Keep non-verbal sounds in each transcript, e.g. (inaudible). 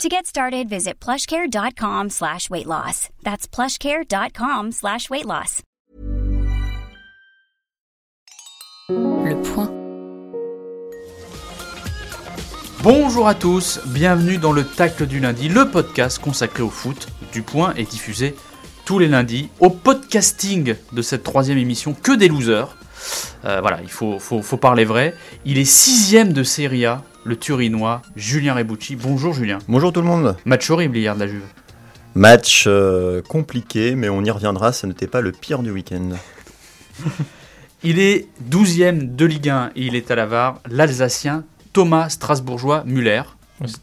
To get started, visit plushcare.com slash weight loss. That's plushcare.com slash weight loss. Le point. Bonjour à tous, bienvenue dans le Tacle du lundi, le podcast consacré au foot. Du point est diffusé tous les lundis au podcasting de cette troisième émission que des losers. Euh, voilà, il faut, faut, faut parler vrai. Il est sixième de Serie A, le Turinois Julien Rebucci. Bonjour Julien. Bonjour tout le monde. Match horrible hier de la Juve. Match euh, compliqué, mais on y reviendra, ce n'était pas le pire du week-end. (laughs) Il est douzième de Ligue 1 et il est à la VAR, l'Alsacien Thomas Strasbourgeois Muller,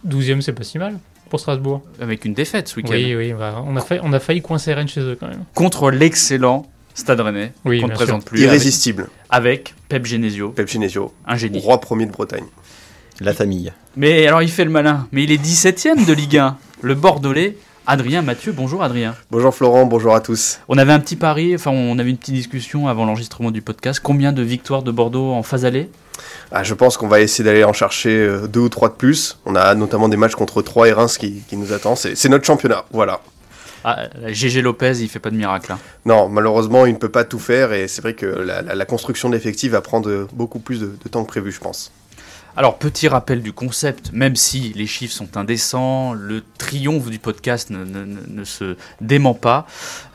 12ème, c'est pas si mal pour Strasbourg. avec une défaite ce week-end. Oui, oui, bah, on, a failli, on a failli coincer Rennes chez eux quand même. Contre l'excellent Stade Rennais, Oui, qu'on ne sûr. présente plus. Avec, Irrésistible. avec Pep Genesio, Pep Genesio, un génie. roi premier de Bretagne. La famille. Mais alors il fait le malin, mais il est 17ème de Ligue 1. Le Bordelais, Adrien Mathieu. Bonjour Adrien. Bonjour Florent, bonjour à tous. On avait un petit pari, enfin on avait une petite discussion avant l'enregistrement du podcast. Combien de victoires de Bordeaux en phase allée? Ah, je pense qu'on va essayer d'aller en chercher euh, deux ou trois de plus. On a notamment des matchs contre Troyes et Reims qui, qui nous attendent. C'est notre championnat, voilà. ah, GG Lopez, il fait pas de miracle. hein. Non, malheureusement, il ne peut pas tout faire et c'est vrai que la, la- la construction de l'effectif va prendre beaucoup plus de, de temps que prévu, je pense. Alors, petit rappel du concept, même si les chiffres sont indécents, le triomphe du podcast ne, se dément pas.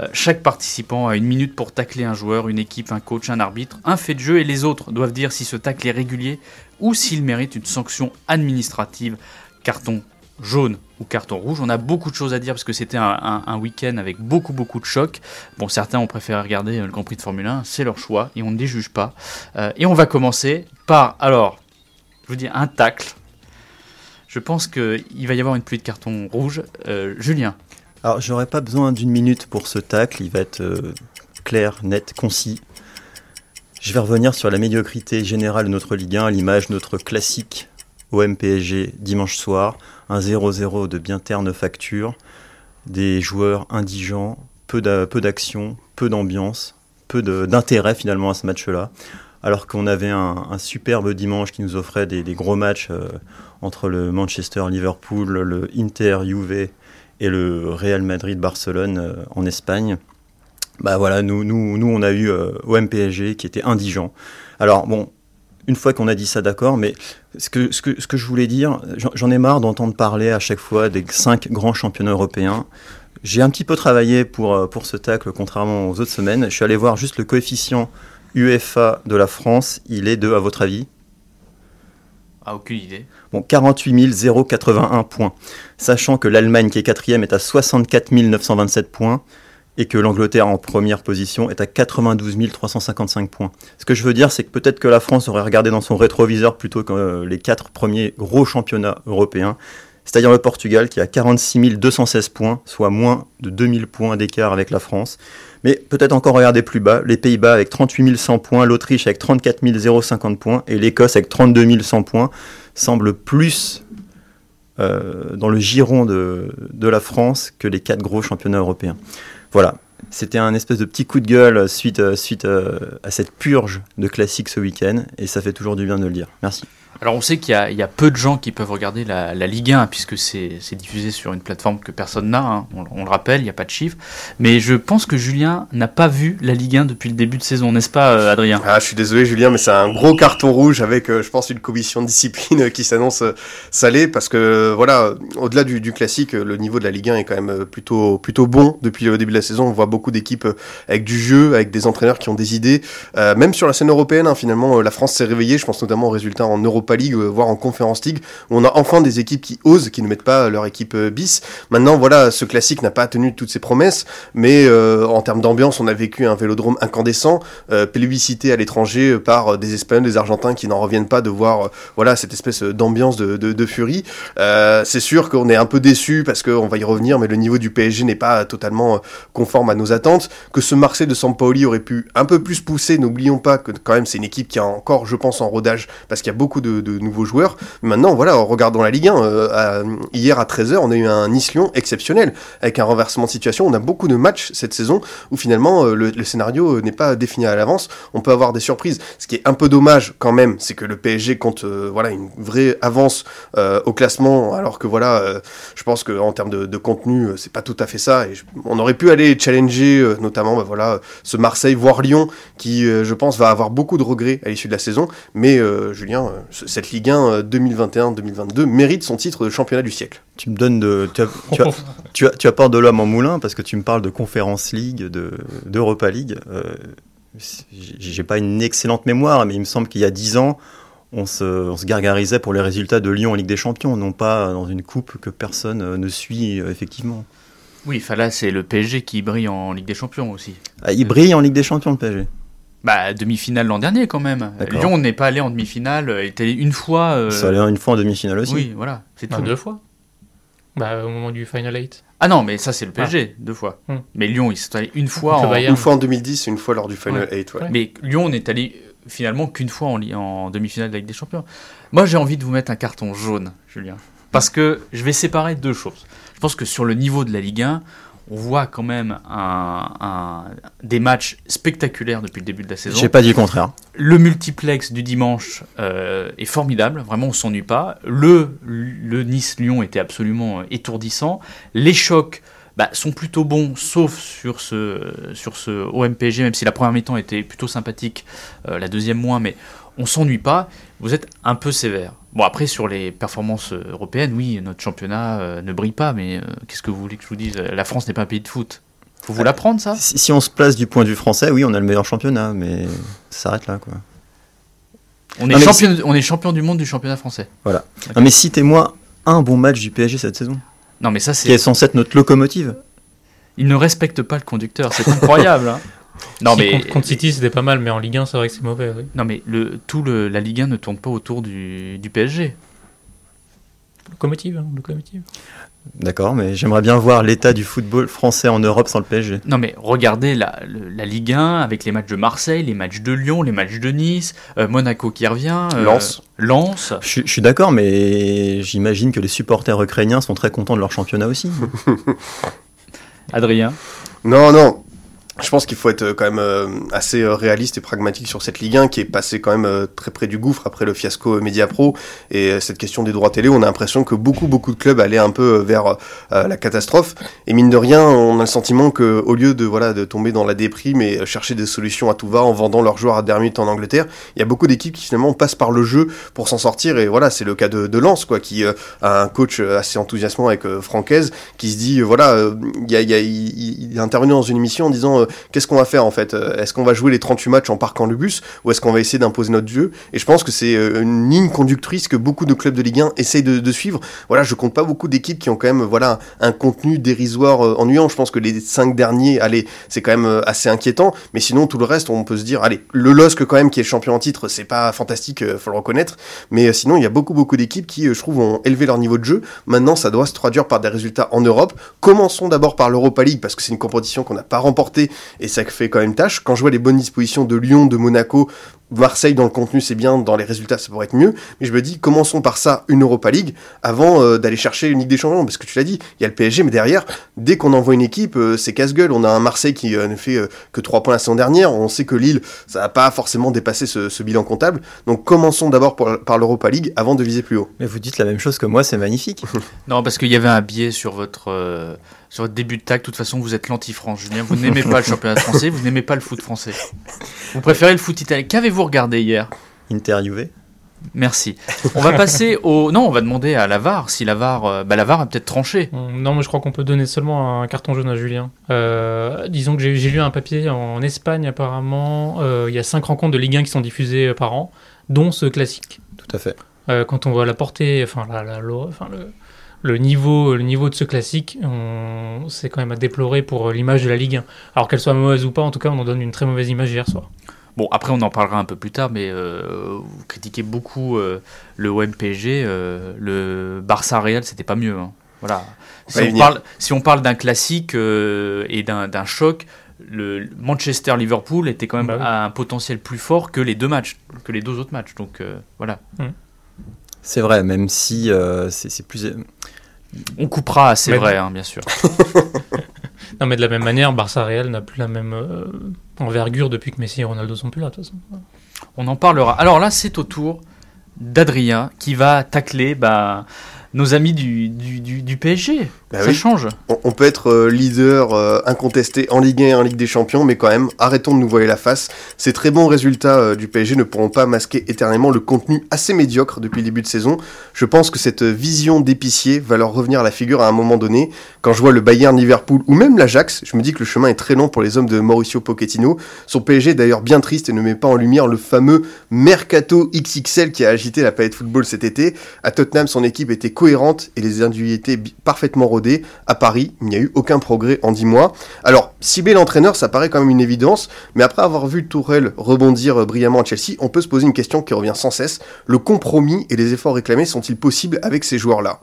Euh, chaque participant a une minute pour tacler un joueur, une équipe, un coach, un arbitre, un fait de jeu, et les autres doivent dire si ce tacle est régulier ou s'il mérite une sanction administrative, carton jaune ou carton rouge. On a beaucoup de choses à dire parce que c'était un, week-end avec beaucoup beaucoup de chocs. Bon, certains ont préféré regarder le Grand Prix de Formule 1, c'est leur choix et on ne les juge pas. Euh, et on va commencer par, alors, je vous dis un tacle. Je pense qu'il va y avoir une pluie de cartons rouges. Euh, Julien, Alors, j'aurais pas besoin d'une minute pour ce tacle, il va être euh, clair, net, concis. Je vais revenir sur la médiocrité générale de notre Ligue 1, à l'image de notre classique OM PSG dimanche soir, un 0-0 de bien terne facture, des joueurs indigents, peu d'a- peu d'action, peu d'ambiance, peu d'intérêt finalement à ce match-là. Alors qu'on avait un, superbe dimanche qui nous offrait des, gros matchs euh, entre le Manchester-Liverpool, le Inter-Juve et le Real Madrid-Barcelone euh, en Espagne. Bah voilà, nous, nous, nous on a eu euh, qui était indigent. Alors bon, une fois qu'on a dit ça, d'accord, mais ce que, ce, que, ce que je voulais dire, j'en- j'en ai marre d'entendre parler à chaque fois des cinq grands championnats européens. J'ai un petit peu travaillé pour, euh, pour ce tacle, contrairement aux autres semaines. Je suis allé voir juste le coefficient UEFA de la France. Il est de, à votre avis? A aucune idée. Bon, 48 081 points. Sachant que l'Allemagne, qui est quatrième, est à 64 927 points et que l'Angleterre, en première position, est à 92 355 points. Ce que je veux dire, c'est que peut-être que la France aurait regardé dans son rétroviseur plutôt que euh, les quatre premiers gros championnats européens, c'est-à-dire le Portugal, qui a 46 216 points, soit moins de 2000 points d'écart avec la France. Mais peut-être encore regarder plus bas, les Pays-Bas avec 38 100 points, l'Autriche avec 34 050 points et l'Écosse avec 32 100 points semble plus euh, dans le giron de, la France que les quatre gros championnats européens. Voilà, c'était un espèce de petit coup de gueule suite, euh, euh, à cette purge de classiques ce week-end et ça fait toujours du bien de le dire. Merci. Alors on sait qu'il y, a- peu de gens qui peuvent regarder la, Ligue 1 puisque c'est diffusé sur une plateforme que personne n'a, hein. on, le rappelle, il n'y a pas de chiffres. Mais je pense que Julien n'a pas vu la Ligue 1 depuis le début de saison, n'est-ce pas euh, Adrien? Ah, je suis désolé Julien, mais c'est un gros carton rouge avec, euh, je pense, une commission de discipline euh, qui s'annonce salée parce que, voilà, au-delà du, classique, le niveau de la Ligue 1 est quand même plutôt, plutôt bon depuis le début de la saison. On voit beaucoup d'équipes avec du jeu, avec des entraîneurs qui ont des idées. Même sur la scène européenne, hein, finalement, la France s'est réveillée. Je pense notamment aux résultats en Europa Europa League, euh, voire en Conference League, où on a enfin des équipes qui osent, qui ne mettent pas leur équipe euh, bis. Maintenant, voilà, ce classique n'a pas tenu toutes ses promesses, mais euh, en termes d'ambiance, on a vécu un vélodrome incandescent, euh, plébiscité à l'étranger euh, par des Espagnols, des Argentins qui n'en reviennent pas de voir, euh, voilà, cette espèce d'ambiance de, de, furie. Euh, c'est sûr qu'on est un peu déçu parce qu'on va y revenir, mais le niveau du PSG n'est pas totalement euh, conforme à nos attentes. Que ce Marseille de Sampaoli aurait pu un peu plus pousser, n'oublions pas que quand même c'est une équipe qui a encore, je pense, en rodage parce qu'il y a beaucoup de, de nouveaux joueurs. Maintenant, voilà, en la Ligue 1, euh, à- hier à 13h, on a eu un Nice-Lyon exceptionnel avec un renversement de situation. On a beaucoup de matchs cette saison où finalement euh, le, scénario euh, n'est pas défini à l'avance. On peut avoir des surprises. Ce qui est un peu dommage quand même, c'est que le PSG compte voilà une vraie avance au classement, alors que voilà, je pense que en termes de, contenu, c'est pas tout à fait ça. On aurait pu aller challenger, notamment, bah, voilà, ce Marseille, voire Lyon, qui, je pense, va avoir beaucoup de regrets à l'issue de la saison. Mais Julien, cette Ligue 1 euh, 2021-2022 mérite son titre de championnat du siècle. Tu me donnes de. Tu, as- tu, as- tu, as- tu apportes de l'homme en moulin parce que tu me parles de Conference League, de- d'Europa League. Euh, j'ai j'ai pas une excellente mémoire, mais il me semble qu'il y a 10 ans, on se, on se gargarisait pour les résultats de Lyon en Ligue des Champions, non pas dans une coupe que personne euh, ne suit euh, effectivement. Oui, enfin là, c'est le PSG qui brille en Ligue des Champions aussi. Ah, il brille en Ligue des Champions, le PSG. Bah, demi-finale l'an dernier quand même. Lyon n'est pas allé en demi-finale, euh, est allé une fois. euh, Ça allait une fois en demi-finale aussi. Oui, voilà, c'est Bah, tout. deux fois. Bah, au moment du Final 8. Ah non, mais ça c'est le PSG, deux fois. Hmm. Mais Lyon, ils sont allés une fois en... Bayern. Une fois en 2010 et une fois lors du Final 8. ouais. Ouais. Mais Lyon n'est allé euh, finalement qu'une fois en, en demi-finale de la Ligue des Champions. Moi, j'ai envie de vous mettre un carton jaune, Julien. Parce que je vais séparer deux choses. Je pense que sur le niveau de la Ligue 1, on voit quand même un- un- des matchs spectaculaires depuis le début de la saison. J'ai pas dit le contraire. Le multiplex du dimanche euh, est formidable, vraiment on s'ennuie pas. Le, le Nice-Lyon était absolument euh, étourdissant. Les chocs bah, sont plutôt bons, sauf sur ce, sur ce OMPG, même si la première mi-temps était plutôt sympathique, euh, la deuxième moins, mais on s'ennuie pas. Vous êtes un peu sévère. Bon, après, sur les performances euh, européennes, oui, notre championnat euh, ne brille pas, mais euh, qu'est-ce que vous voulez que je vous dise? La France n'est pas un pays de foot. Faut vous l'apprendre, ça? Si, si on se place du point de vue français, oui, on a le meilleur championnat, mais ça s'arrête là, quoi. on est, Non, champion, on est champion du monde du championnat français. Non, mais citez-moi un bon match du PSG cette saison, Non, mais ça, qui est c'est. censé être notre locomotive. Il ne respecte pas le conducteur, c'est incroyable. hein. (laughs) Non, Si, mais. contre, contre City, c'était pas mal, mais en Ligue 1, c'est vrai que c'est mauvais. Oui. Non, mais le, tout le, la Ligue 1 ne tourne pas autour du, du PSG. Locomotive, hein, locomotive. D'accord, mais j'aimerais bien voir l'état du football français en Europe sans le PSG. Non, mais regardez la, le- la Ligue 1 avec les matchs de Marseille, les matchs de Lyon, les matchs de Nice, euh, Monaco qui revient, euh, Lens. Lens. Je, suis- je suis d'accord, mais j'imagine que les supporters ukrainiens sont très contents de leur championnat aussi. (laughs) Adrien. Non, non. Je pense qu'il faut être euh, quand même euh, assez euh, réaliste et pragmatique sur cette Ligue 1 qui est passée quand même très près du gouffre après le fiasco Media Pro et cette question des droits télé. On a l'impression que beaucoup beaucoup de clubs allaient un peu vers la catastrophe et mine de rien, on a le sentiment que au lieu de voilà de tomber dans la déprime et chercher des solutions à tout va en vendant leurs joueurs à Dermot en Angleterre, il y a beaucoup d'équipes qui finalement passent par le jeu pour s'en sortir et voilà c'est le cas de, de Lens quoi qui a un coach assez enthousiasmant avec Francaise qui se dit voilà il y a, y a- il, il est intervenu dans une émission en disant euh, qu'est-ce qu'on va faire en fait Euh, Est-ce qu'on va jouer les 38 matchs en parquant le bus ou est-ce qu'on va essayer d'imposer notre jeu Et je pense que c'est euh, une ligne conductrice que beaucoup de clubs de Ligue 1 essayent de, de suivre. Voilà, je compte pas beaucoup d'équipes qui ont quand même voilà un contenu dérisoire ennuyant. Je pense que les cinq derniers, allez, c'est quand même assez inquiétant. Mais sinon tout le reste, on peut se dire allez, le LOSC quand même qui est champion en titre, c'est pas fantastique, faut le reconnaître. Mais sinon, il y a beaucoup beaucoup d'équipes qui, je trouve, ont élevé leur niveau de jeu. Maintenant, ça doit se traduire par des résultats en Europe. Commençons d'abord par l'Europa League parce que c'est une compétition qu'on n'a pas remportée et ça fait quand même tâche. Quand je vois les bonnes dispositions de Lyon, de Monaco, Marseille dans le contenu c'est bien, dans les résultats ça pourrait être mieux. Mais je me dis commençons par ça une Europa League avant euh, d'aller chercher une Ligue des Champions parce que tu l'as dit, il y a le PSG mais derrière dès qu'on envoie une équipe euh, c'est casse-gueule. On a un Marseille qui euh, ne fait euh, que 3 points la saison dernière. On sait que Lille ça va pas forcément dépasser ce, ce bilan comptable. Donc commençons d'abord par, par l'Europa League avant de viser plus haut. Mais vous dites la même chose que moi, c'est magnifique. (laughs) Non, parce qu'il y avait un biais sur votre, euh, sur votre début de tag. De toute façon, vous êtes l'anti-France, Julien. Vous n'aimez pas le championnat français, vous n'aimez pas le foot français. Vous préférez le foot italien. Qu'avez-vous regardé hier Interviewé. Merci. On va passer (laughs) au. Non, on va demander à la VAR si la VAR, euh, bah, la VAR a peut-être tranché. Hum, Non, mais je crois qu'on peut donner seulement un carton jaune à Julien. Euh, disons que j'ai j'ai lu un papier en Espagne, apparemment. euh, Il y a cinq rencontres de Ligue 1 qui sont diffusées par an, dont ce classique. Tout à fait. euh, quand on voit la portée, enfin, la, la- le, enfin, le, le niveau, le niveau de ce classique, on- c'est quand même à déplorer pour l'image de la Ligue 1. Alors qu'elle soit mauvaise ou pas, en tout cas, on en donne une très mauvaise image hier soir. Bon, après, on en parlera un peu plus tard, mais euh, vous critiquez beaucoup euh, le OM PSG. euh, le Barça Real, c'était pas mieux. hein. Voilà. Si, on parle, si on parle d'un classique euh, et d'un choc, le Manchester-Liverpool était quand même Bah oui. à un potentiel plus fort que les deux matchs, que les deux autres matchs. Donc euh, voilà. C'est vrai, même si euh, c'est plus. On coupera, c'est vrai, hein, bien sûr. (laughs) Non, mais de la même manière, Barça Real n'a plus la même euh, envergure depuis que Messi et Ronaldo sont plus là, de toute façon. On en parlera. Alors là, c'est au tour d'Adrien qui va tacler bah, nos amis du, du, du- du PSG. Bah Ça oui. change. On, on peut être euh, leader euh, incontesté en Ligue 1 et en Ligue des Champions, mais quand même, arrêtons de nous voiler la face. Ces très bons résultats euh, du PSG ne pourront pas masquer éternellement le contenu assez médiocre depuis le début de saison. Je pense que cette vision d'épicier va leur revenir à la figure à un moment donné. Quand je vois le Bayern, Liverpool ou même l'Ajax, je me dis que le chemin est très long pour les hommes de Mauricio Pochettino. Son PSG est d'ailleurs bien triste et ne met pas en lumière le fameux mercato XXL qui a agité la planète football cet été. À Tottenham, son équipe était cohérente et les individualités parfaitement rodées. À Paris, il n'y a eu aucun progrès en 10 mois. Alors, cibler l'entraîneur, ça paraît quand même une évidence, mais après avoir vu Tourelle rebondir euh, brillamment à Chelsea, on peut se poser une question qui revient sans cesse. Le compromis et les efforts réclamés sont-ils possibles avec ces joueurs-là?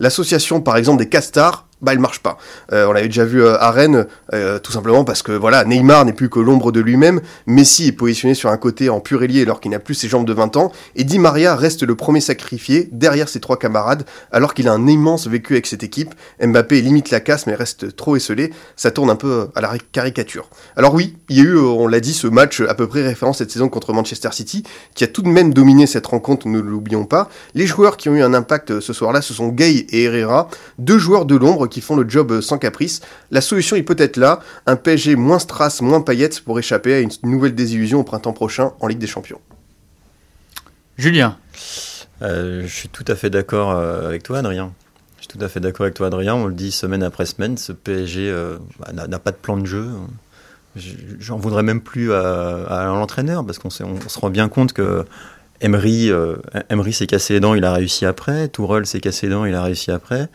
L'association, par exemple, des castars, bah, elle marche pas. Euh, on l'avait déjà vu euh, à Rennes, euh, tout simplement parce que voilà, Neymar n'est plus que l'ombre de lui-même. Messi est positionné sur un côté en pur alors qu'il n'a plus ses jambes de 20 ans. Et Di Maria reste le premier sacrifié derrière ses trois camarades alors qu'il a un immense vécu avec cette équipe. Mbappé limite la casse mais reste trop esselé. Ça tourne un peu à la caricature. Alors oui, il y a eu, on l'a dit, ce match à peu près référent cette saison contre Manchester City qui a tout de même dominé cette rencontre, ne l'oublions pas. Les joueurs qui ont eu un impact ce soir-là, ce sont Gay et Herrera, deux joueurs de l'ombre qui font le job euh, sans caprice. La solution est peut-être là, un PSG moins strass, moins paillettes pour échapper à une nouvelle désillusion au printemps prochain en Ligue des Champions. Julien, Euh, je suis tout à fait d'accord euh, avec toi, Adrien. Je suis tout à fait d'accord avec toi, Adrien. On le dit semaine après semaine, ce PSG euh, bah, n'a pas de plan de jeu. Je- J'en voudrais même plus à, à l'entraîneur parce qu'on on se rend bien compte que Emery, euh, Emery s'est cassé les dents, il a réussi après. Tourelle s'est cassé les dents, il a réussi après.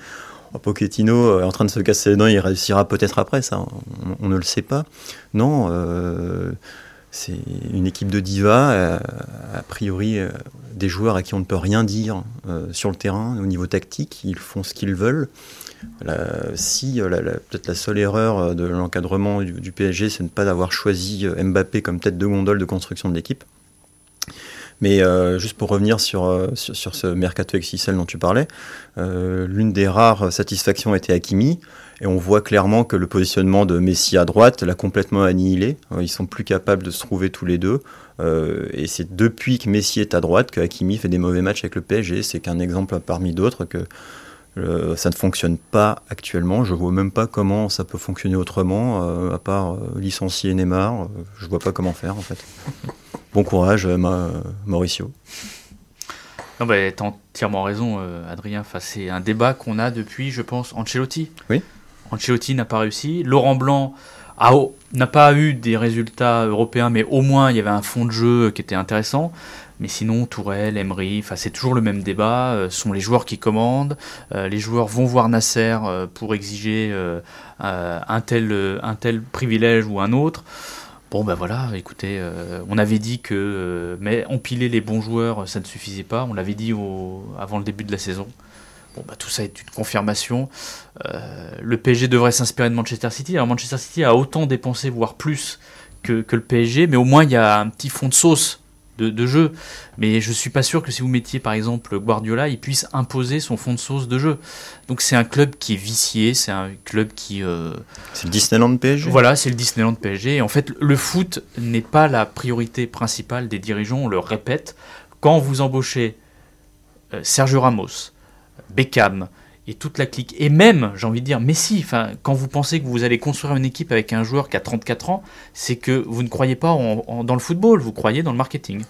Pochettino est en train de se casser les dents, il réussira peut-être après, ça, on, ne le sait pas. Non, euh, c'est une équipe de divas, euh, a priori euh, des joueurs à qui on ne peut rien dire euh, sur le terrain au niveau tactique, ils font ce qu'ils veulent. Si euh, peut-être la seule erreur euh, de l'encadrement du, du PSG, c'est de ne pas avoir choisi euh, Mbappé comme tête de gondole de construction de l'équipe. Mais euh, juste pour revenir sur, euh, sur, sur ce mercato XXL dont tu parlais, euh, l'une des rares satisfactions était Hakimi, et on voit clairement que le positionnement de Messi à droite l'a complètement annihilé. Euh, Ils sont plus capables de se trouver tous les deux. Euh, et c'est depuis que Messi est à droite que Hakimi fait des mauvais matchs avec le PSG. C'est qu'un exemple parmi d'autres que euh, ça ne fonctionne pas actuellement. Je vois même pas comment ça peut fonctionner autrement, euh, à part euh, licencier Neymar. Je vois pas comment faire en fait. Bon courage, Ma- Mauricio. non, bah, t'as entièrement raison, Adrien. Enfin, c'est un débat qu'on a depuis, je pense, Ancelotti. Oui. Ancelotti n'a pas réussi. Laurent Blanc n'a pas eu des résultats européens, mais au moins il y avait un fond de jeu qui était intéressant. Mais sinon, Tourelle, Emery, c'est toujours le même débat. euh, Ce sont les joueurs qui commandent. euh, les joueurs vont voir Nasser euh, pour exiger un, tel, privilège ou un autre. Bon, ben voilà, écoutez, on avait dit que mais empiler les bons joueurs, ça ne suffisait pas. On l'avait dit avant le début de la saison. Bon, bah, tout ça est une confirmation. Le PSG devrait s'inspirer de Manchester City. Alors, Manchester City a autant dépensé, voire plus, que, que le PSG, mais au moins il y a un petit fond de sauce de, de jeu. Mais je suis pas sûr que si vous mettiez par exemple Guardiola, il puisse imposer son fond de sauce de jeu. Donc c'est un club qui est vicié, c'est un club qui euh, C'est le Disneyland PSG. voilà, c'est le Disneyland PSG. Et en fait, le foot n'est pas la priorité principale des dirigeants, on le répète. Quand vous embauchez euh, Sergio Ramos, Beckham et toute la clique, et même, j'ai envie de dire, Messi, enfin, quand vous pensez que vous allez construire une équipe avec un joueur qui a 34 ans, c'est que vous ne croyez pas en- en- dans le football, vous croyez dans le marketing.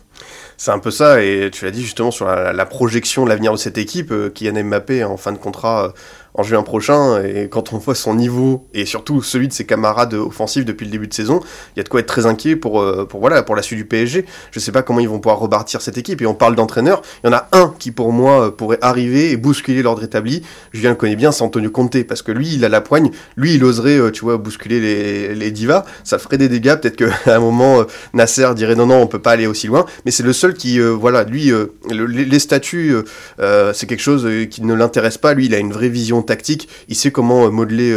C'est un peu ça, et tu l'as dit justement sur la, projection, l'avenir de cette équipe. Euh, Kylian Mbappé en fin de contrat euh, en juin prochain. Et quand on voit son niveau et surtout celui de ses camarades offensifs depuis le début de saison, il y a de quoi être très inquiet pour, euh, pour, voilà, pour la suite du PSG. Je sais pas comment ils vont pouvoir rebâtir cette équipe. Et on parle d'entraîneur. Il y en a un qui, pour moi, pourrait arriver et bousculer l'ordre établi. Julien le connaît bien, c'est Antonio Conte. Parce que lui, il a la poigne. Lui, il oserait, tu vois, bousculer les, les divas. Ça ferait des dégâts. Peut-être qu'à (laughs) un moment, Nasser dirait non, non, on peut pas aller aussi loin. Mais c'est le seul qui, voilà, lui, les, statuts, c'est quelque chose qui ne l'intéresse pas. Lui, il a une vraie vision tactique. Il sait comment modeler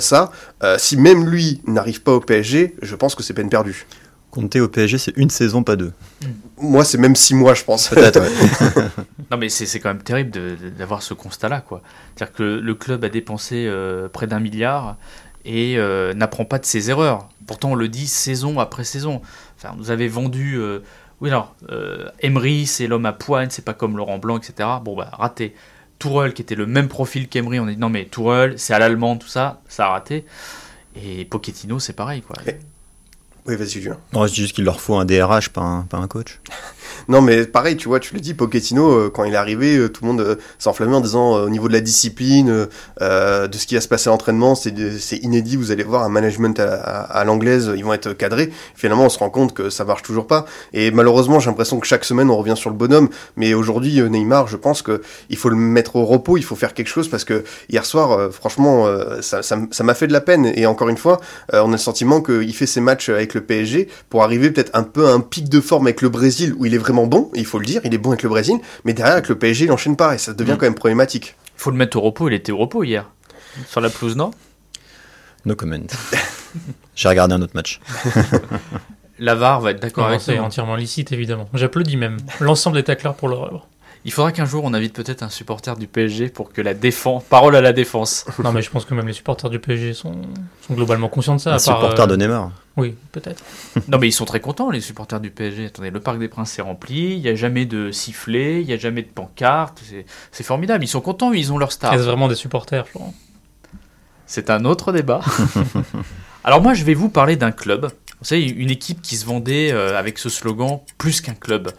ça. si même lui n'arrive pas au PSG, je pense que c'est peine perdue. Compter au PSG, c'est une saison, pas deux. Moi, c'est même six mois, je pense. (laughs) non, mais c'est quand même terrible d'avoir ce constat-là. quoi. C'est-à-dire que le club a dépensé près d'un milliard et n'apprend pas de ses erreurs. Pourtant, on le dit saison après saison. Enfin, vous avez vendu oui, alors, euh, Emery, c'est l'homme à poigne, c'est pas comme Laurent Blanc, etc. Bon, bah, raté. Tourelle, qui était le même profil qu'Emery, on a dit non, mais Tourelle, c'est à l'allemand, tout ça, ça a raté. Et Pochettino, c'est pareil, quoi. Oui, vas-y, Julien. Non, je dis juste qu'il leur faut un DRH, pas un, pas un coach. (laughs) Non, mais pareil, tu vois, tu le dis, Pochettino, euh, quand il est arrivé, euh, tout le monde euh, s'enflammait en disant au niveau de la discipline, de ce qui va se passer à l'entraînement, c'est inédit, vous allez voir un management à, l'anglaise, ils vont être cadrés. Finalement, on se rend compte que ça marche toujours pas. Et malheureusement, j'ai l'impression que chaque semaine, on revient sur le bonhomme. Mais aujourd'hui, Neymar, je pense qu'il faut le mettre au repos, il faut faire quelque chose parce que hier soir, franchement, ça m'a fait de la peine. Et encore une fois, on a le sentiment qu'il fait ses matchs avec le PSG pour arriver peut-être un peu à un pic de forme avec le Brésil où il est vraiment bon, il faut le dire, il est bon avec le Brésil, mais derrière avec le PSG, il enchaîne pas et ça devient mm. quand même problématique. Il faut le mettre au repos, il était au repos hier. Sur la pelouse, non? No comment. (laughs) J'ai regardé un autre match. (laughs) Lavar va être d'accord avec C'est entièrement licite, évidemment. J'applaudis même. L'ensemble des tacleurs pour l'horreur. Il faudra qu'un jour on invite peut-être un supporter du PSG pour que la défense. Parole à la défense. non, mais je pense que même les supporters du PSG sont, sont globalement conscients de ça. Un supporter de Neymar. Oui, peut-être. (laughs) non, mais ils sont très contents, les supporters du PSG. Attendez, le Parc des Princes est rempli, il n'y a jamais de sifflet, il n'y a jamais de pancarte. C'est formidable, ils sont contents, ils ont leur star. C'est vraiment des supporters, Florent? C'est un autre débat. (laughs) Alors moi, je vais vous parler d'un club vous savez, une équipe qui se vendait euh, avec ce slogan plus qu'un club. Euh,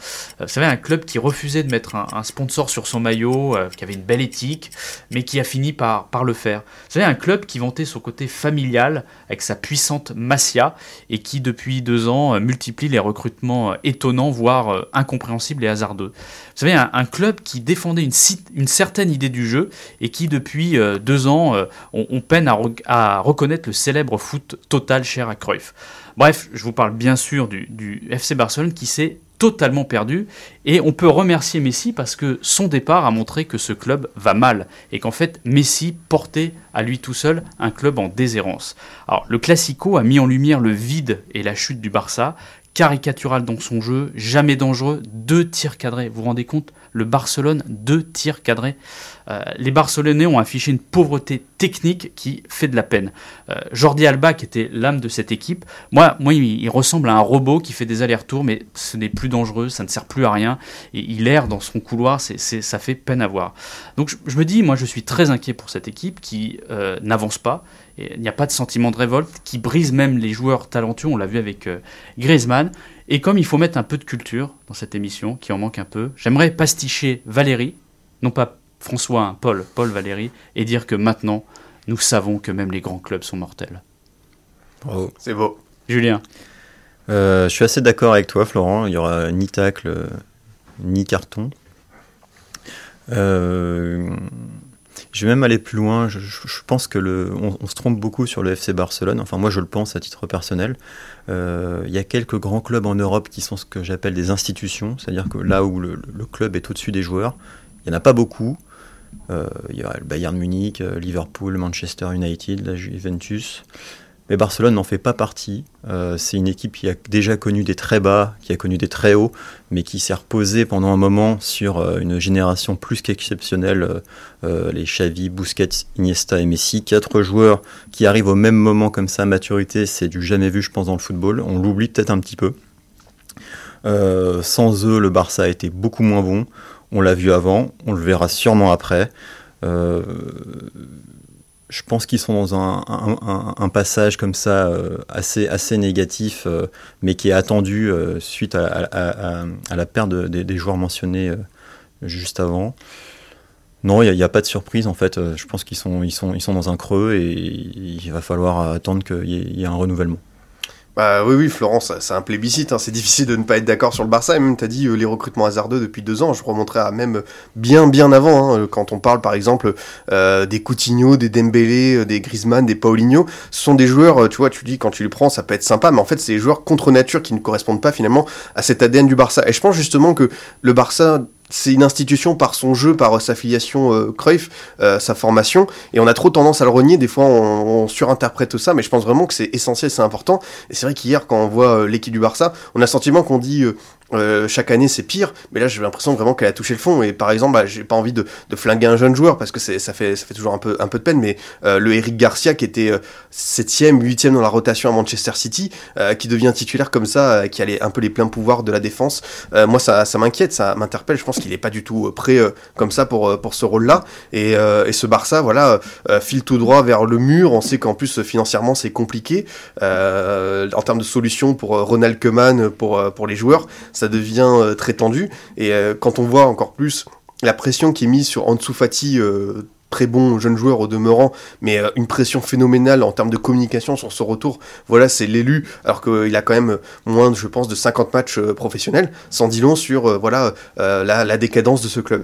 vous savez, un club qui refusait de mettre un, sponsor sur son maillot, euh, qui avait une belle éthique, mais qui a fini par, le faire. Vous savez, un club qui vantait son côté familial avec sa puissante Masia et qui, depuis deux ans, multiplie les recrutements étonnants, voire incompréhensibles et hasardeux. Vous savez, un, club qui défendait une, une, certaine idée du jeu et qui, depuis deux ans, on, peine à, à, reconnaître le célèbre foot total cher à Cruyff. Bref, je vous parle bien sûr du, FC Barcelone qui s'est totalement perdu et on peut remercier Messi parce que son départ a montré que ce club va mal et qu'en fait Messi portait à lui tout seul un club en déshérence. Alors le Classico a mis en lumière le vide et la chute du Barça, caricatural dans son jeu, jamais dangereux, deux tirs cadrés. Vous vous rendez compte? Le Barcelone, deux tirs cadrés. Euh, les Barcelonais ont affiché une pauvreté technique qui fait de la peine. Euh, Jordi Alba, qui était l'âme de cette équipe, moi, moi il, ressemble à un robot qui fait des allers-retours, mais ce n'est plus dangereux, ça ne sert plus à rien. Et il erre dans son couloir, c'est, ça fait peine à voir. Donc je, me dis, moi je suis très inquiet pour cette équipe qui euh, n'avance pas. Il n'y a pas de sentiment de révolte, qui brise même les joueurs talentueux, on l'a vu avec Griezmann. Et comme il faut mettre un peu de culture dans cette émission, qui en manque un peu, j'aimerais pasticher Valérie, non pas François, Paul, Paul Valéry, et dire que maintenant, nous savons que même les grands clubs sont mortels. C'est beau. Julien euh, Je suis assez d'accord avec toi, Florent. Il y aura ni tacle, ni carton. Euh, je vais même aller plus loin. Je, pense que le, on, se trompe beaucoup sur le FC Barcelone. Enfin, moi, je le pense à titre personnel. Euh, il y a quelques grands clubs en Europe qui sont ce que j'appelle des institutions, c'est-à-dire que là où le club est au-dessus des joueurs, il n'y en a pas beaucoup. Euh, il y a le Bayern Munich, euh, Liverpool, Manchester United, la Juventus. Mais Barcelone n'en fait pas partie. Euh, c'est une équipe qui a déjà connu des très bas, qui a connu des très hauts, mais qui s'est reposée pendant un moment sur une génération plus qu'exceptionnelle. les Xavi, Busquets, Iniesta et Messi. Quatre joueurs qui arrivent au même moment comme ça à maturité, c'est du jamais vu, je pense, dans le football. On l'oublie peut-être un petit peu. sans eux, le Barça a été beaucoup moins bon. On l'a vu avant, on le verra sûrement après. Euh, je pense qu'ils sont dans un, passage comme ça euh, assez, négatif, euh, mais qui est attendu suite à, la perte des joueurs mentionnés juste avant. Non, il n'y a, pas de surprise en fait. Je pense qu'ils sont, ils sont, ils sont dans un creux et il va falloir attendre qu'il y, ait un renouvellement. Bah oui, oui, Florence, c'est un plébiscite. Hein. C'est difficile de ne pas être d'accord sur le Barça. Et même, tu as dit euh, les recrutements hasardeux depuis deux ans. Je remonterai à même bien, bien avant. Hein. Quand on parle, par exemple, euh, des Coutinho, des Dembélé, euh, des Griezmann, des Paulinho, ce sont des joueurs, tu vois, tu dis quand tu les prends, ça peut être sympa. Mais en fait, c'est des joueurs contre nature qui ne correspondent pas finalement à cet ADN du Barça. Et je pense justement que le Barça c'est une institution par son jeu, par sa filiation euh, Cruyff, euh, sa formation, et on a trop tendance à le renier. Des fois, on, surinterprète ça, mais je pense vraiment que c'est essentiel, c'est important. Et c'est vrai qu'hier, quand on voit euh, l'équipe du Barça, on a le sentiment qu'on dit euh, chaque année c'est pire, mais là j'ai l'impression vraiment qu'elle a touché le fond. Et par exemple, bah, j'ai pas envie de, flinguer un jeune joueur parce que ça fait, toujours un peu, de peine, mais euh, le Eric Garcia qui était 7ème, euh, 8ème dans la rotation à Manchester City, qui devient titulaire comme ça, qui a un peu les pleins pouvoirs de la défense, moi ça, m'inquiète, ça m'interpelle. Je pense qu'il est pas du tout prêt comme ça pour, ce rôle-là. Et, ce Barça, voilà, file tout droit vers le mur. On sait qu'en plus financièrement c'est compliqué en termes de solutions pour Ronald Koeman, pour, les joueurs devient euh, très tendu. Et euh, quand on voit encore plus la pression qui est mise sur Ansu Fati, euh, très bon jeune joueur au demeurant, mais une pression phénoménale en termes de communication sur ce retour. Voilà, c'est l'élu, alors qu'il a quand même moins, je pense, de 50 matchs professionnels, sans dit long sur voilà la, décadence de ce club.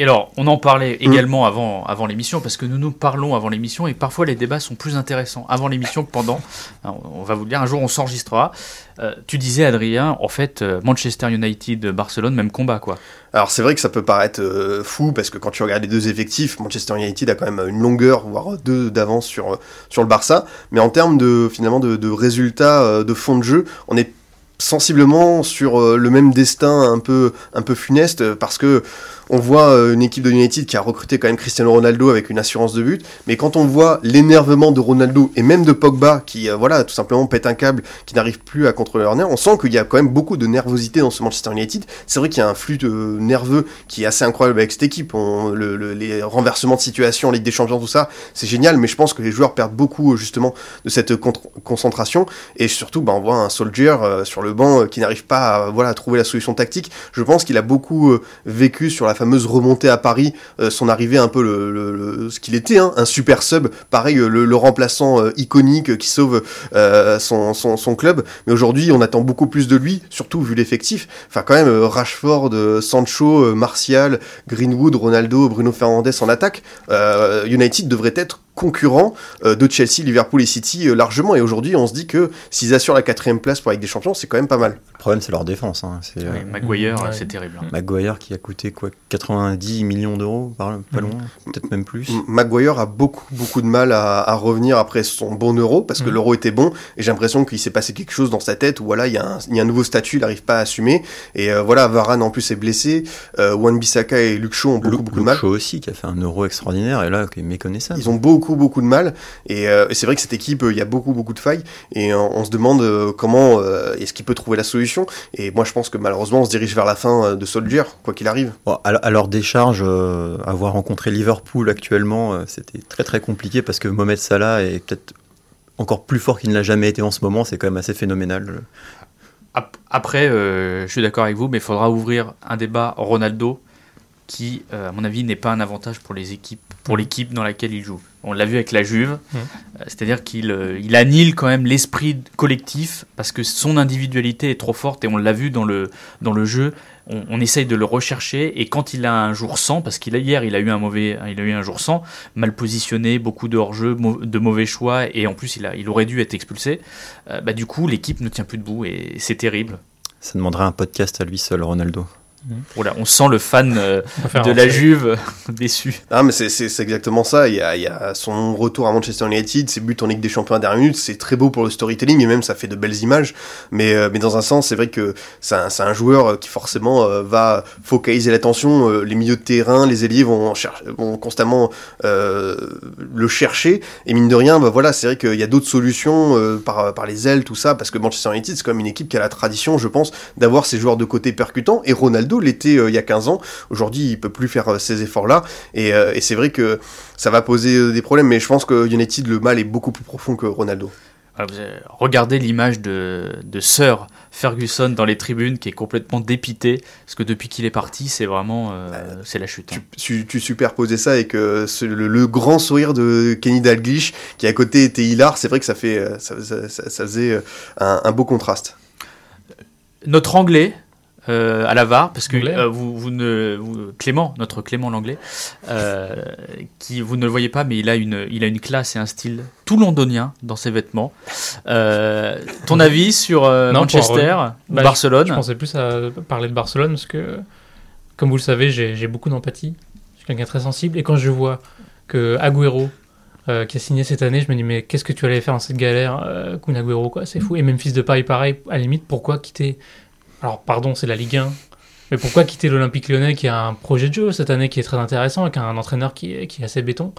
Et alors, on en parlait mmh. également avant, avant l'émission, parce que nous nous parlons avant l'émission, et parfois les débats sont plus intéressants avant l'émission que pendant. on va vous le dire, un jour on s'enregistrera. Euh, tu disais, Adrien, en fait, euh, Manchester United, Barcelone, même combat, quoi. Alors c'est vrai que ça peut paraître euh, fou, parce que quand tu regardes les deux effectifs, Manchester United a quand même une longueur, voire deux d'avance sur, sur le Barça, mais en termes de, finalement, de, de résultats, de fond de jeu, on est sensiblement sur le même destin un peu, un peu funeste, parce que on voit euh, une équipe de United qui a recruté quand même Cristiano Ronaldo avec une assurance de but, mais quand on voit l'énervement de Ronaldo et même de Pogba qui, euh, voilà, tout simplement pète un câble, qui n'arrive plus à contrôler leur nerf, on sent qu'il y a quand même beaucoup de nervosité dans ce Manchester United. C'est vrai qu'il y a un flux de nerveux qui est assez incroyable avec cette équipe. les renversements de situation Ligue des Champions, tout ça, c'est génial, mais je pense que les joueurs perdent beaucoup justement de cette concentration et surtout, bah, on voit un Soldier euh, sur le banc qui n'arrive pas à trouver la solution tactique. Je pense qu'il a beaucoup vécu sur la fameuse remontée à Paris, euh, son arrivée un peu le, ce qu'il était, hein, un super sub, pareil le, remplaçant euh, iconique qui sauve euh, son, son, club. Mais aujourd'hui, on attend beaucoup plus de lui, surtout vu l'effectif. Enfin, quand même, Rashford, Sancho, Martial, Greenwood, Ronaldo, Bruno Fernandes en attaque. United devrait être concurrents euh, de Chelsea, Liverpool et City euh, largement. Et aujourd'hui, on se dit que s'ils assurent la quatrième place pour avec des champions, c'est quand même pas mal. Le problème, c'est leur défense. Hein. C'est, euh, Maguire, c'est terrible. Hein. Maguire qui a coûté quoi 90 millions d'euros, pas mm. loin, peut-être même plus. Maguire a beaucoup, beaucoup de mal à, revenir après son bon euro, parce que mm. l'euro était bon, et j'ai l'impression qu'il s'est passé quelque chose dans sa tête où voilà, il y, a un, nouveau statut, il n'arrive pas à assumer. Et voilà, Varane en plus est blessé, Wan Bissaka et Luke Shaw ont beaucoup, beaucoup de mal. Luke Shaw aussi, qui a fait un euro extraordinaire, et là, qui est méconnaissable. Ils ont beaucoup beaucoup de mal. Euh, et, c'est vrai que cette équipe, il y a beaucoup beaucoup de failles. Et on, se demande euh, comment euh, est-ce qu'il peut trouver la solution. Et moi, je pense que malheureusement, on se dirige vers la fin de Soldier, quoi qu'il arrive. Bon, à, leur décharge, avoir rencontré Liverpool actuellement, c'était très très compliqué parce que Mohamed Salah est peut-être encore plus fort qu'il ne l'a jamais été en ce moment. C'est quand même assez phénoménal. Après, je suis d'accord avec vous, mais il faudra ouvrir un débat Ronaldo qui, à mon avis, n'est pas un avantage pour les équipes, pour l'équipe dans laquelle il joue. On l'a vu avec la Juve, mmh. euh, c'est-à-dire qu'il euh, il annule quand même l'esprit collectif parce que son individualité est trop forte et on l'a vu dans le, dans le jeu. On, essaye de le rechercher et quand il a un jour sans, parce qu'il a hier il a eu un mauvais, il a eu un jour sans, mal positionné, beaucoup de hors-jeu, de mauvais choix et en plus il, a, il aurait dû être expulsé. Euh, bah, du coup l'équipe ne tient plus debout et c'est terrible. Ça demanderait un podcast à lui seul, Ronaldo. Voilà, on sent le fan euh, de la Juve euh, (laughs) déçu. Ah, mais c'est exactement ça. Il y, a, il y, a, son retour à Manchester United, ses buts en Ligue des Champions à dernière minute, c'est très beau pour le storytelling et même ça fait de belles images. Mais, euh, mais dans un sens, c'est vrai que c'est un, un, joueur qui forcément va focaliser l'attention. les milieux de terrain, les ailiers vont, vont constamment le chercher. Et mine de rien, bah voilà, c'est vrai qu'il y a d'autres solutions par, par les ailes, tout ça, parce que Manchester United, c'est quand même une équipe qui a la tradition, je pense, d'avoir ses joueurs de côté percutants. Et Ronaldo, l'été euh, il y a 15 ans. Aujourd'hui, il peut plus faire euh, ces efforts-là. Euh, et, c'est vrai que ça va poser des problèmes, mais je pense que United, le mal est beaucoup plus profond que Ronaldo. Regardez l'image de, de Sir Ferguson dans les tribunes qui est complètement dépité parce que depuis qu'il est parti, c'est vraiment euh, c'est la chute. hein. Tu, tu superposais ça avec euh, ce- le, le grand sourire de Kenny Dalglish qui à côté était hilar. C'est vrai que ça fait ça, ça- ça- ça faisait un, un beau contraste. Notre anglais euh, à la VAR, parce que euh, vous, vous ne vous- Clément, notre Clément l'anglais, euh, qui vous ne le voyez pas, mais il a une il a une classe et un style tout londonien dans ses vêtements. Euh, ton avis sur Non, Manchester, Bah, Barcelone? Je pensais plus à parler de Barcelone parce que, comme vous le savez, j'ai beaucoup d'empathie. Je suis quelqu'un très sensible. Et quand je vois que Agüero, euh, qui a signé cette année, je me dis, mais qu'est-ce que tu allais faire dans cette galère, euh, Kun Agüero, quoi C'est fou. Et même fils de Paris, pareil, à la limite, pourquoi quitter Alors, pardon, c'est la Ligue 1. Mais pourquoi quitter l'Olympique lyonnais qui a un projet de jeu cette année qui est très intéressant avec un entraîneur qui est, qui est assez béton?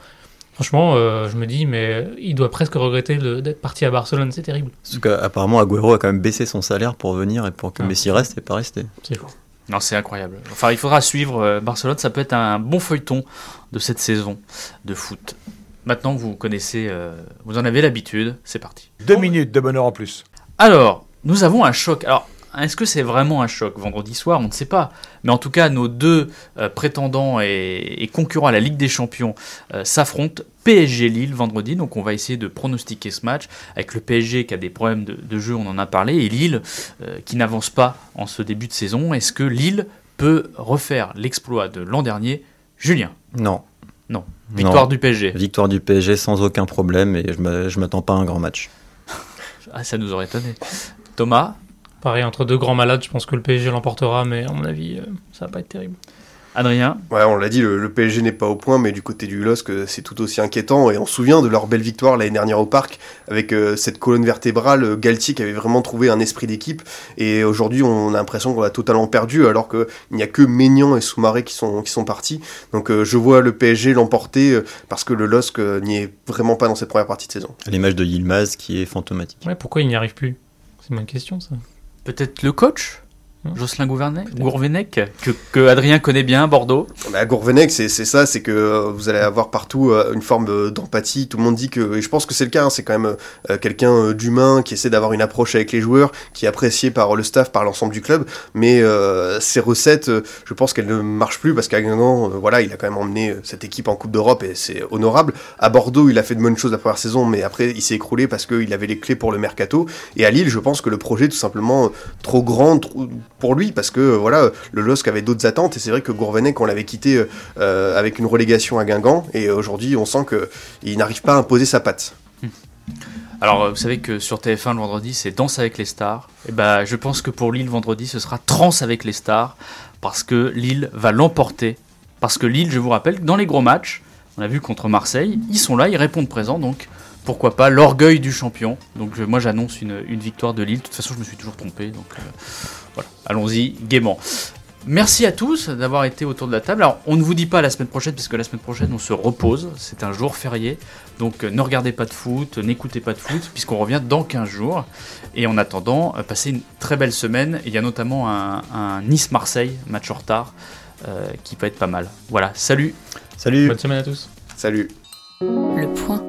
Franchement, euh, je me dis, mais il doit presque regretter d'être parti à Barcelone, c'est terrible. Parce qu'apparemment, Agüero a quand même baissé son salaire pour venir et pour que Ah. Messi reste et pas rester. C'est fou. Non, c'est incroyable. Enfin, il faudra suivre euh, Barcelone. Ça peut être un bon feuilleton de cette saison de foot. Maintenant, vous connaissez, euh, vous en avez l'habitude. C'est parti. Deux minutes de bonheur en plus. Alors, nous avons un choc. Alors, est-ce que c'est vraiment un choc vendredi soir? On ne sait pas. Mais en tout cas, nos deux euh, prétendants et, et concurrents à la Ligue des Champions euh, s'affrontent. PSG Lille vendredi. Donc, on va essayer de pronostiquer ce match avec le PSG qui a des problèmes de, de jeu. On en a parlé et Lille euh, qui n'avance pas en ce début de saison. Est-ce que Lille peut refaire l'exploit de l'an dernier? Julien, Non. Non. victoire du PSG. Victoire du PSG sans aucun problème et je je m'attends pas à un grand match. Ah, ça nous aurait étonné. Thomas, Pareil, entre deux grands malades, je pense que le PSG l'emportera, mais à mon avis, euh, ça va pas être terrible. Adrien, Ouais, on l'a dit, le, le PSG n'est pas au point, mais du côté du LOSC, euh, c'est tout aussi inquiétant. Et on se souvient de leur belle victoire l'année dernière au Parc, avec euh, cette colonne vertébrale. Galtier qui avait vraiment trouvé un esprit d'équipe. Et aujourd'hui, on a l'impression qu'on l'a totalement perdu, alors qu'il n'y a que Maignan et Soumaré qui sont, qui sont partis. Donc euh, je vois le PSG l'emporter, euh, parce que le LOSC euh, n'y est vraiment pas dans cette première partie de saison. À l'image de Yilmaz qui est fantomatique. Ouais, pourquoi il n'y arrive plus? C'est une bonne question, ça. Peut-être le coach? Jocelyn Gourvenec, Gourvenec que, que Adrien connaît bien à Bordeaux. Bah, Gourvenec, c'est c'est ça, c'est que euh, vous allez avoir partout euh, une forme euh, d'empathie. Tout le monde dit que, et je pense que c'est le cas, hein, c'est quand même euh, quelqu'un euh, d'humain qui essaie d'avoir une approche avec les joueurs, qui est apprécié par le staff, par l'ensemble du club. Mais euh, ces recettes, euh, je pense qu'elles ne marchent plus parce qu'à Guingamp, euh, voilà, il a quand même emmené euh, cette équipe en Coupe d'Europe et c'est honorable. À Bordeaux, il a fait de bonnes choses la première saison, mais après, il s'est écroulé parce qu'il avait les clés pour le mercato. Et à Lille, je pense que le projet est tout simplement euh, trop grand trop- pour lui parce que euh, voilà, le LOSC avait d'autres attentes et c'est vrai que Gourvenec, on l'avait quitté euh, euh, avec une relégation à Guingamp et aujourd'hui, on sent que il n'arrive pas à imposer sa patte. Alors, euh, vous savez que sur TF1 le vendredi, c'est Danse avec les stars. Et ben, je pense que pour Lille vendredi, ce sera Trans avec les stars, parce que Lille va l'emporter. Parce que Lille, je vous rappelle, dans les gros matchs, on a vu contre Marseille, ils sont là, ils répondent présents, donc pourquoi pas l'orgueil du champion. Donc euh, moi, j'annonce une, victoire de Lille. De toute façon, je me suis toujours trompé, donc euh, voilà, allons-y gaiement. Merci à tous d'avoir été autour de la table. Alors, on ne vous dit pas la semaine prochaine, puisque la semaine prochaine, on se repose. C'est un jour férié. Donc, euh, ne regardez pas de foot, n'écoutez pas de foot, puisqu'on revient dans 15 jours. Et en attendant, euh, passez une très belle semaine. Il y a notamment un, un Nice-Marseille, match en retard, euh, qui va être pas mal. Voilà, salut Salut Bonne semaine à tous. Salut. Le point.